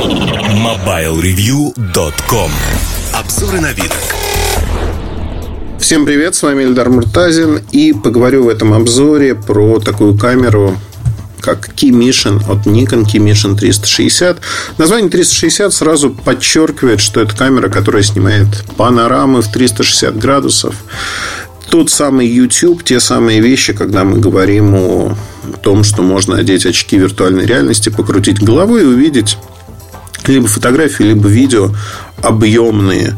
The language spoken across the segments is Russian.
MobileReview.com Обзоры на вид. Всем привет, с вами Эльдар Муртазин И поговорю в этом обзоре про такую камеру как Key Mission от Nikon Key Mission 360. Название 360 сразу подчеркивает, что это камера, которая снимает панорамы в 360 градусов тот самый YouTube, те самые вещи, когда мы говорим о том, что можно одеть очки виртуальной реальности, покрутить головой и увидеть либо фотографии, либо видео объемные.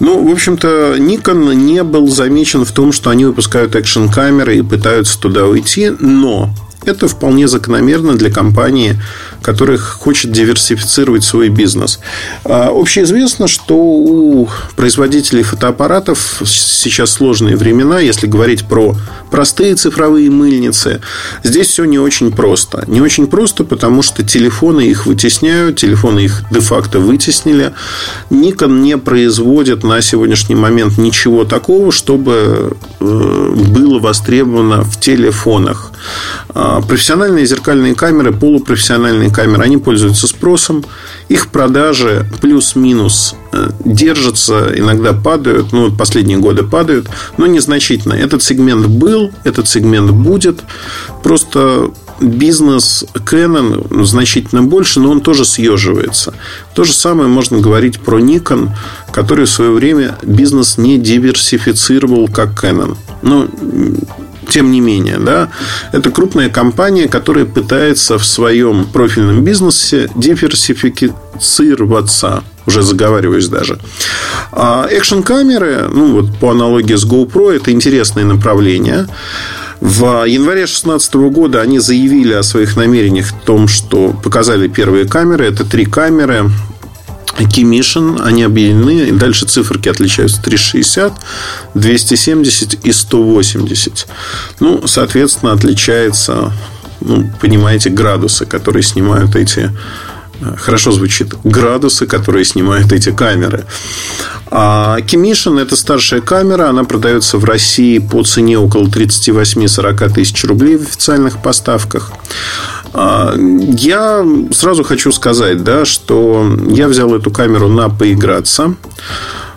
Ну, в общем-то, Nikon не был замечен в том, что они выпускают экшн-камеры и пытаются туда уйти, но это вполне закономерно для компании, которая хочет диверсифицировать свой бизнес. А, общеизвестно, что у производителей фотоаппаратов сейчас сложные времена. Если говорить про простые цифровые мыльницы, здесь все не очень просто. Не очень просто, потому что телефоны их вытесняют, телефоны их де-факто вытеснили. Nikon не производит на сегодняшний момент ничего такого, чтобы э, было востребовано в телефонах. А, профессиональные зеркальные камеры, полупрофессиональные камеры, они пользуются спросом. Их продажи плюс-минус э, держатся, иногда падают. Ну, последние годы падают, но незначительно. Этот сегмент был, этот сегмент будет. Просто бизнес Canon значительно больше, но он тоже съеживается. То же самое можно говорить про Nikon, который в свое время бизнес не диверсифицировал, как Canon. Но тем не менее, да, это крупная компания, которая пытается в своем профильном бизнесе диверсифицироваться. Уже заговариваюсь даже. А экшн-камеры, ну, вот по аналогии с GoPro, это интересное направление. В январе 2016 года они заявили о своих намерениях в том, что показали первые камеры. Это три камеры Mission, они объединены. И дальше циферки отличаются 360, 270 и 180. Ну, соответственно, отличается, ну, понимаете, градусы, которые снимают эти э, Хорошо звучит. Градусы, которые снимают эти камеры. А Кимишин – это старшая камера. Она продается в России по цене около 38-40 тысяч рублей в официальных поставках. А, я сразу хочу сказать, да, что я взял эту камеру на поиграться.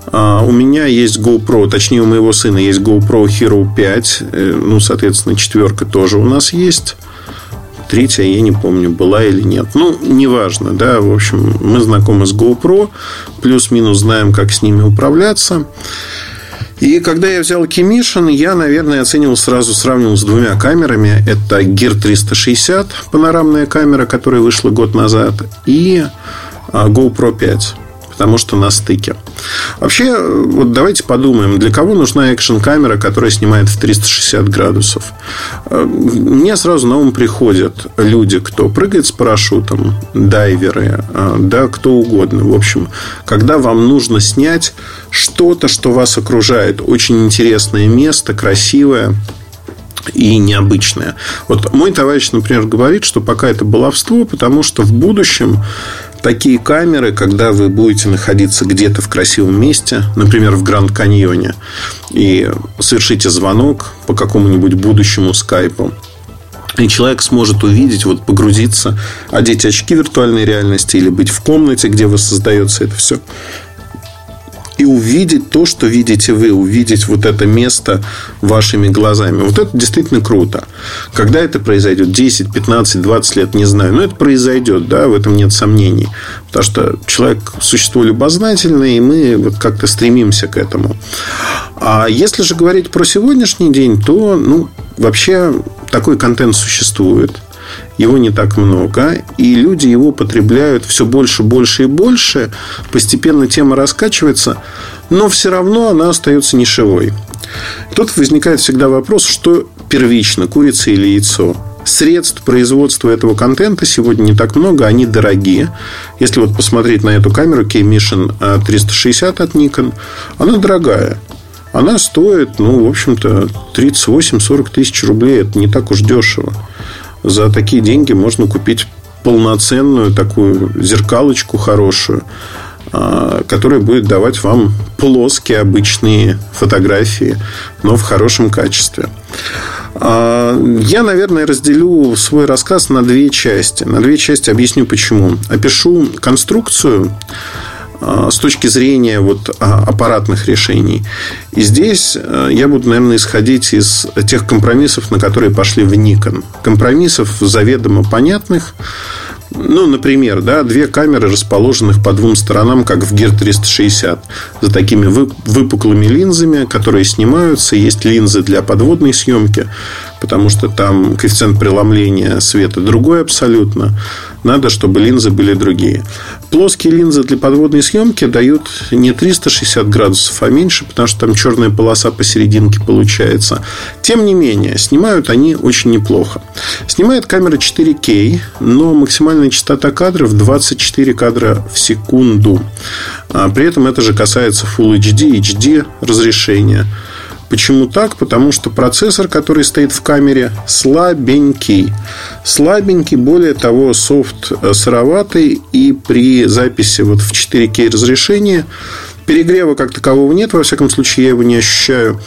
А, у меня есть GoPro, точнее, у моего сына есть GoPro Hero 5. Э, ну, соответственно, четверка тоже у нас есть. Третья, я не помню, была или нет. Ну, неважно, да. В общем, мы знакомы с GoPro. Плюс-минус знаем, как с ними управляться. И когда я взял Кимишин, я, наверное, оценивал сразу, сравнивал с двумя камерами. Это Gear 360, панорамная камера, которая вышла год назад, и а, GoPro 5 потому что на стыке. Вообще, вот давайте подумаем, для кого нужна экшн-камера, которая снимает в 360 градусов? Э, мне сразу на ум приходят люди, кто прыгает с парашютом, дайверы, э, да, кто угодно. В общем, когда вам нужно снять что-то, что вас окружает, очень интересное место, красивое, и необычное. Вот мой товарищ, например, говорит, что пока это баловство, потому что в будущем такие камеры, когда вы будете находиться где-то в красивом месте, например, в Гранд Каньоне, и совершите звонок по какому-нибудь будущему скайпу, и человек сможет увидеть, вот погрузиться, одеть очки виртуальной реальности или быть в комнате, где воссоздается это все и увидеть то, что видите вы, увидеть вот это место вашими глазами. Вот это действительно круто. Когда это произойдет? 10, 15, 20 лет, не знаю. Но это произойдет, да, в этом нет сомнений. Потому что человек – существо любознательное, и мы вот как-то стремимся к этому. А если же говорить про сегодняшний день, то, ну, вообще такой контент существует – его не так много, и люди его потребляют все больше, больше и больше. Постепенно тема раскачивается, но все равно она остается нишевой. Тут возникает всегда вопрос, что первично, курица или яйцо. Средств производства этого контента сегодня не так много, они дорогие. Если вот посмотреть на эту камеру K-Mission 360 от Nikon, она дорогая. Она стоит, ну, в общем-то, 38-40 тысяч рублей. Это не так уж дешево за такие деньги можно купить полноценную такую зеркалочку хорошую, а, которая будет давать вам плоские обычные фотографии, но в хорошем качестве. А, я, наверное, разделю свой рассказ на две части. На две части объясню почему. Опишу конструкцию с точки зрения вот а, аппаратных решений. И здесь я буду, наверное, исходить из тех компромиссов, на которые пошли в Nikon. Компромиссов заведомо понятных, ну, например, да, две камеры, расположенных по двум сторонам, как в Gear 360, за такими выпуклыми линзами, которые снимаются. Есть линзы для подводной съемки, потому что там коэффициент преломления света другой абсолютно. Надо, чтобы линзы были другие. Плоские линзы для подводной съемки дают не 360 градусов, а меньше, потому что там черная полоса посерединке получается. Тем не менее, снимают они очень неплохо. Снимает камера 4К, но максимальная частота кадров 24 кадра в секунду. А при этом это же касается Full HD, HD разрешения. Почему так? Потому что процессор, который стоит в камере, слабенький. Слабенький, более того, софт э, сыроватый. И при записи вот в 4К разрешении Перегрева как такового нет, во всяком случае, я его не ощущаю.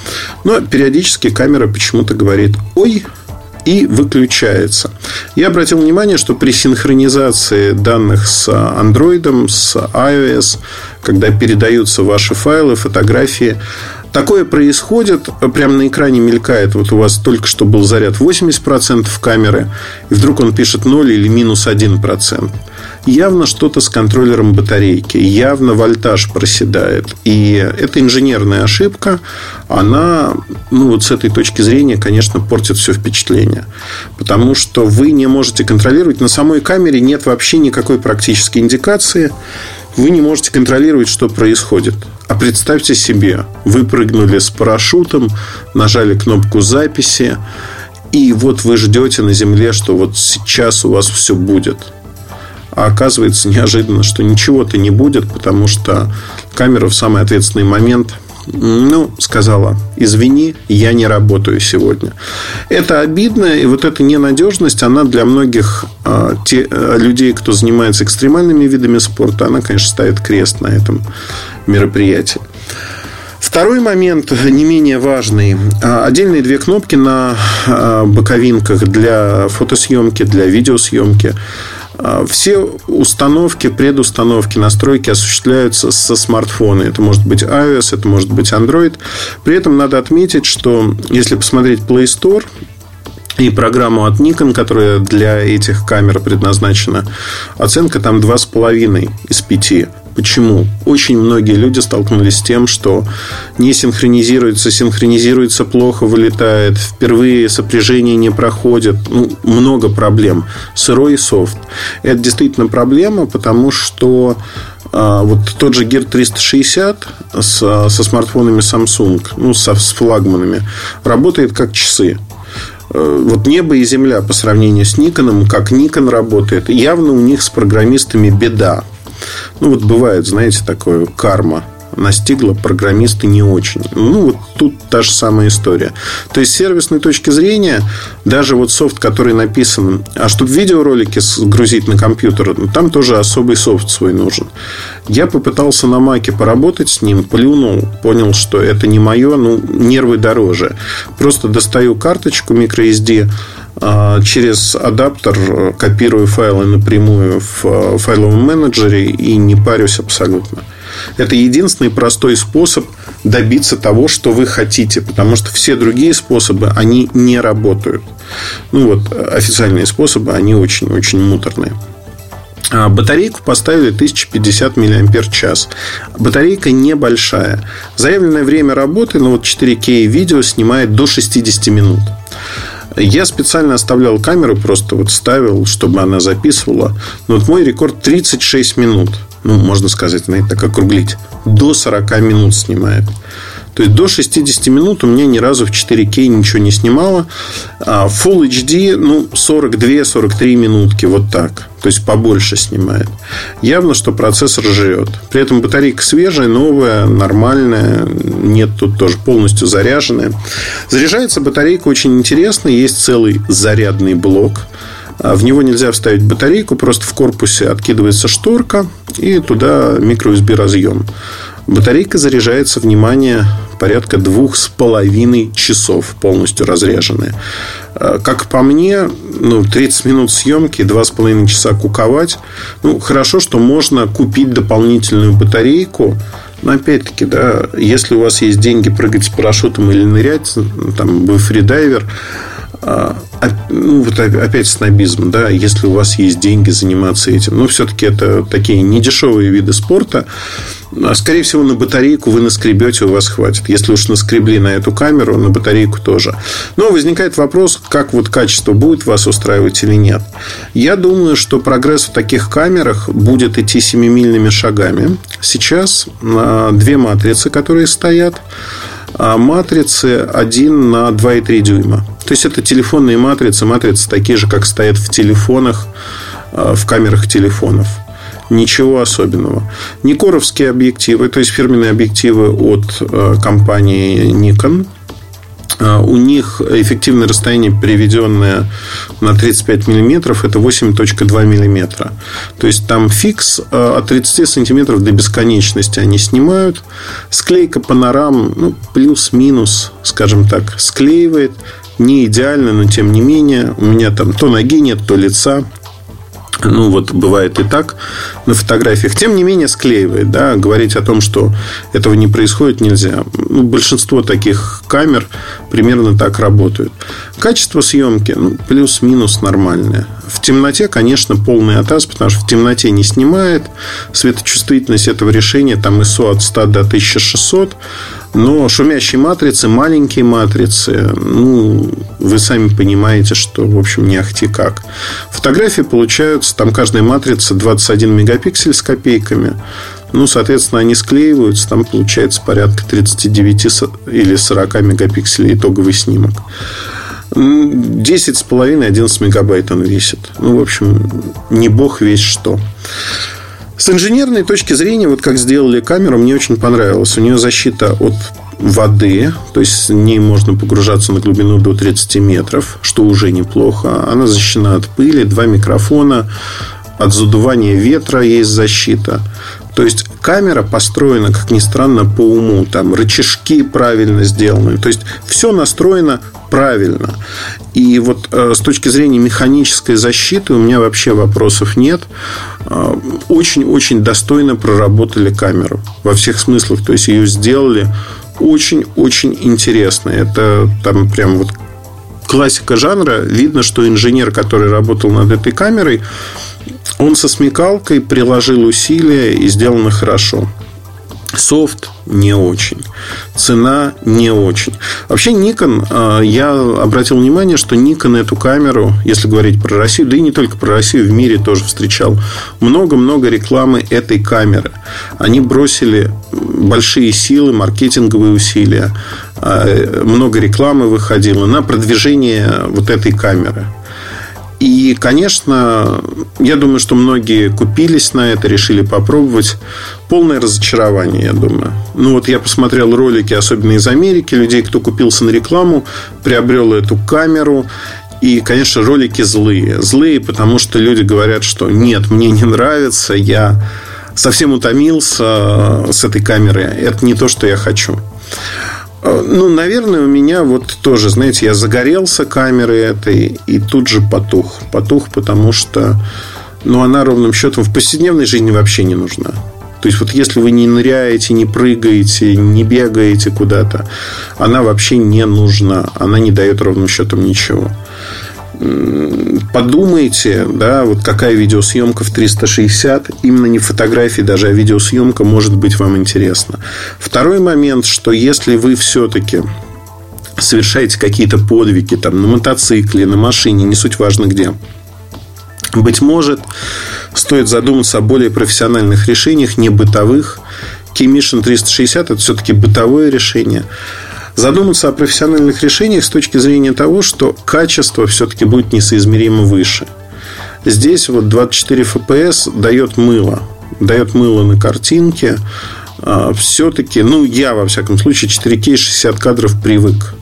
Но периодически камера почему-то говорит «Ой, и выключается. Я обратил внимание, что при синхронизации данных с Android, с iOS, когда передаются ваши файлы, фотографии, Такое происходит, прямо на экране мелькает, вот у вас только что был заряд 80% камеры, и вдруг он пишет 0 или минус 1%. Явно что-то с контроллером батарейки, явно вольтаж проседает. И эта инженерная ошибка, она, ну вот с этой точки зрения, конечно, портит все впечатление. Потому что вы не можете контролировать, на самой камере нет вообще никакой практической индикации, вы не можете контролировать, что происходит. А представьте себе, вы прыгнули с парашютом, нажали кнопку записи, и вот вы ждете на земле, что вот сейчас у вас все будет. А оказывается неожиданно, что ничего-то не будет, потому что камера в самый ответственный момент ну, сказала, извини, я не работаю сегодня. Это обидно, и вот эта ненадежность, она для многих а, те, а, людей, кто занимается экстремальными видами спорта, она, конечно, ставит крест на этом мероприятии. Второй момент, не менее важный. А, отдельные две кнопки на боковинках для фотосъемки, для видеосъемки. А, все установки, предустановки, настройки осуществляются со смартфона. Это может быть iOS, это может быть Android. При этом надо отметить, что если посмотреть Play Store, и программу от Nikon, которая для этих камер предназначена, оценка там 2,5 из 5. Почему? Очень многие люди столкнулись с тем, что не синхронизируется, синхронизируется плохо, вылетает, впервые сопряжение не проходит. Ну, много проблем. Сырой софт. Это действительно проблема, потому что а, вот тот же Gear 360 с, со смартфонами Samsung, ну, со, с флагманами, работает как часы э, вот небо и земля по сравнению с Никоном, как Никон работает, явно у них с программистами беда. Ну, вот бывает, знаете, такое карма настигла программисты не очень. Ну, вот тут та же самая история. То есть, с сервисной точки зрения, даже вот софт, который написан... А чтобы видеоролики сгрузить на компьютер, ну, там тоже особый софт свой нужен. Я попытался на Маке поработать с ним, плюнул, понял, что это не мое, ну, нервы дороже. Просто достаю карточку microSD, через адаптер э, копирую файлы напрямую в э, файловом менеджере и не парюсь абсолютно. Это единственный простой способ добиться того, что вы хотите, потому что все другие способы, они не работают. Ну вот, официальные способы, они очень-очень муторные. А батарейку поставили 1050 мАч. Батарейка небольшая. Заявленное время работы на вот 4К видео снимает до 60 минут. Я специально оставлял камеру, просто вот ставил, чтобы она записывала. Но вот мой рекорд 36 минут. Ну, можно сказать, знаете, так округлить. До 40 минут снимает. То есть до 60 минут у меня ни разу в 4К ничего не снимало. А Full HD, ну, 42-43 минутки, вот так. То есть побольше снимает. Явно, что процессор жрет. При этом батарейка свежая, новая, нормальная. Нет, тут тоже полностью заряженная. Заряжается батарейка очень интересно. Есть целый зарядный блок. А в него нельзя вставить батарейку, просто в корпусе откидывается шторка и туда microUSB разъем. Батарейка заряжается, внимание, порядка двух с половиной часов полностью разряженная. Э, как по мне, ну, 30 минут съемки, два с половиной часа куковать. Ну, хорошо, что можно купить дополнительную батарейку. Но опять-таки, да, если у вас есть деньги прыгать с парашютом или нырять, там, вы фридайвер, ну, вот опять снобизм, да, если у вас есть деньги заниматься этим. Но все-таки это такие недешевые виды спорта. А, скорее всего, на батарейку вы наскребете, у вас хватит. Если уж наскребли на эту камеру, на батарейку тоже. Но возникает вопрос, как вот качество будет вас устраивать или нет. Я думаю, что прогресс в таких камерах будет идти семимильными шагами. Сейчас а, две матрицы, которые стоят, а матрицы 1 на 2,3 дюйма. То есть это телефонные матрицы, матрицы такие же, как стоят в телефонах, а, в камерах телефонов. Ничего особенного. Никоровские объективы, то есть фирменные объективы от а, компании Nikon – а, у них эффективное расстояние, переведенное на 35 миллиметров, это 8.2 миллиметра. То есть там фикс а, от 30 сантиметров до бесконечности они снимают. Склейка панорам, ну, плюс-минус, скажем так, склеивает. Не идеально, но тем не менее. У меня там то ноги нет, то лица. Ну, вот бывает и так на фотографиях. Тем не менее, склеивает. Да? Говорить о том, что этого не происходит, нельзя. Ну, большинство таких камер примерно так работают. Качество съемки ну, плюс-минус нормальное. В темноте, конечно, полный атас, потому что в темноте не снимает. Светочувствительность этого решения там ISO от 100 до 1600. Но шумящие матрицы, маленькие матрицы, ну, вы сами понимаете, что, в общем, не ахти как. Фотографии получаются, там каждая матрица 21 мегапиксель с копейками. Ну, соответственно, они склеиваются, там получается порядка 39 или 40 мегапикселей итоговый снимок. 10 с половиной, 11 мегабайт он весит. Ну, в общем, не бог весь что. С инженерной точки зрения, вот как сделали камеру, мне очень понравилось. У нее защита от воды, то есть с ней можно погружаться на глубину до 30 метров, что уже неплохо. Она защищена от пыли, два микрофона, от задувания ветра есть защита. То есть камера построена, как ни странно, по уму. Там рычажки правильно сделаны. То есть все настроено правильно. И вот э, с точки зрения механической защиты у меня вообще вопросов нет. Э, очень-очень достойно проработали камеру во всех смыслах. То есть ее сделали очень-очень интересно. Это там прям вот классика жанра. Видно, что инженер, который работал над этой камерой, он со смекалкой приложил усилия и сделано хорошо. Софт не очень. Цена не очень. Вообще Nikon, а, я обратил внимание, что Nikon эту камеру, если говорить про Россию, да и не только про Россию, в мире тоже встречал много-много рекламы этой камеры. Они бросили большие силы, маркетинговые усилия, а, много рекламы выходило на продвижение вот этой камеры. И, конечно, я думаю, что многие купились на это, решили попробовать. Полное разочарование, я думаю. Ну, вот я посмотрел ролики, особенно из Америки, людей, кто купился на рекламу, приобрел эту камеру. И, конечно, ролики злые. Злые, потому что люди говорят, что нет, мне не нравится, я совсем утомился с этой камерой. Это не то, что я хочу. Э, ну, наверное, у меня вот тоже, знаете, я загорелся камерой этой и тут же потух. Потух, потому что ну, она ровным счетом в повседневной жизни вообще не нужна. То есть, вот если вы не ныряете, не прыгаете, не бегаете куда-то, она вообще не нужна. Она не дает ровным счетом ничего подумайте, да, вот какая видеосъемка в 360, именно не фотографии даже, а видеосъемка может быть вам интересна. Второй момент, что если вы все-таки совершаете какие-то подвиги там, на мотоцикле, на машине, не суть важно где, быть может, стоит задуматься о более профессиональных решениях, не бытовых. Key Mission 360 это все-таки бытовое решение задуматься о профессиональных решениях с точки зрения того, что качество все-таки будет несоизмеримо выше. Здесь вот 24 FPS дает мыло. Дает мыло на картинке. А, все-таки, ну, я, во всяком случае, 4К 60 кадров привык.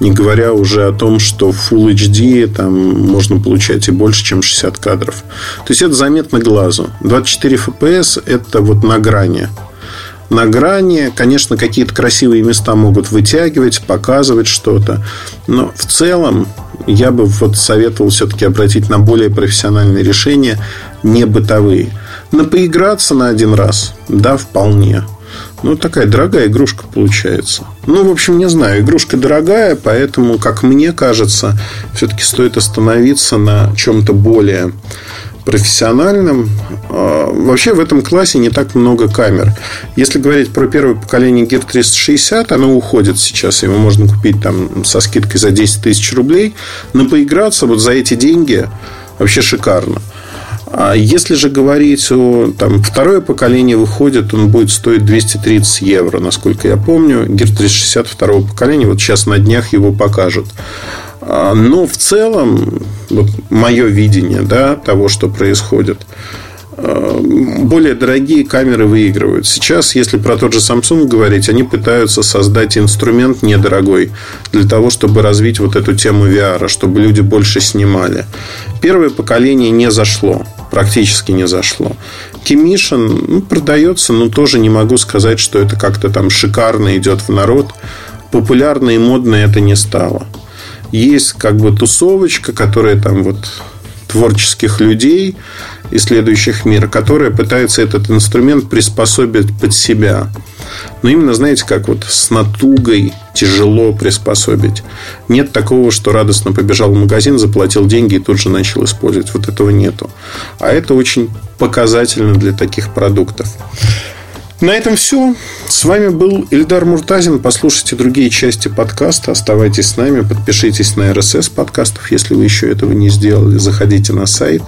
Не говоря уже о том, что в Full HD там можно получать и больше, чем 60 кадров. То есть это заметно глазу. 24 FPS это вот на грани на грани. Конечно, какие-то красивые места могут вытягивать, показывать что-то. Но в целом я бы вот советовал все-таки обратить на более профессиональные решения, не бытовые. На поиграться на один раз, да, вполне. Ну, такая дорогая игрушка получается. Ну, в общем, не знаю, игрушка дорогая, поэтому, как мне кажется, все-таки стоит остановиться на чем-то более профессиональным. А, вообще в этом классе не так много камер. Если говорить про первое поколение Gear 360, оно уходит сейчас. Его можно купить там со скидкой за 10 тысяч рублей. Но поиграться вот за эти деньги вообще шикарно. А если же говорить о там, второе поколение выходит, он будет стоить 230 евро, насколько я помню. Gear 360 второго поколения, вот сейчас на днях его покажут. А, но в целом, вот мое видение да, того, что происходит, а, более дорогие камеры выигрывают. Сейчас, если про тот же Samsung говорить, они пытаются создать инструмент недорогой для того, чтобы развить вот эту тему VR, чтобы люди больше снимали. Первое поколение не зашло практически не зашло. Кимишин ну, продается, но тоже не могу сказать, что это как-то там шикарно идет в народ. Популярно и модно это не стало. Есть как бы тусовочка, которая там вот творческих людей, исследующих мир, которая пытается этот инструмент приспособить под себя. Но именно, знаете, как вот с натугой тяжело приспособить. Нет такого, что радостно побежал в магазин, заплатил деньги и тут же начал использовать. Вот этого нету. А это очень показательно для таких продуктов. На этом все. С вами был Ильдар Муртазин. Послушайте другие части подкаста. Оставайтесь с нами. Подпишитесь на RSS подкастов, если вы еще этого не сделали. Заходите на сайт,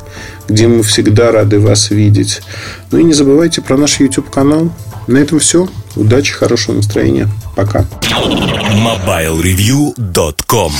где мы всегда рады вас видеть. Ну и не забывайте про наш YouTube канал. На этом все. Удачи, хорошего настроения. Пока. MobileReview.com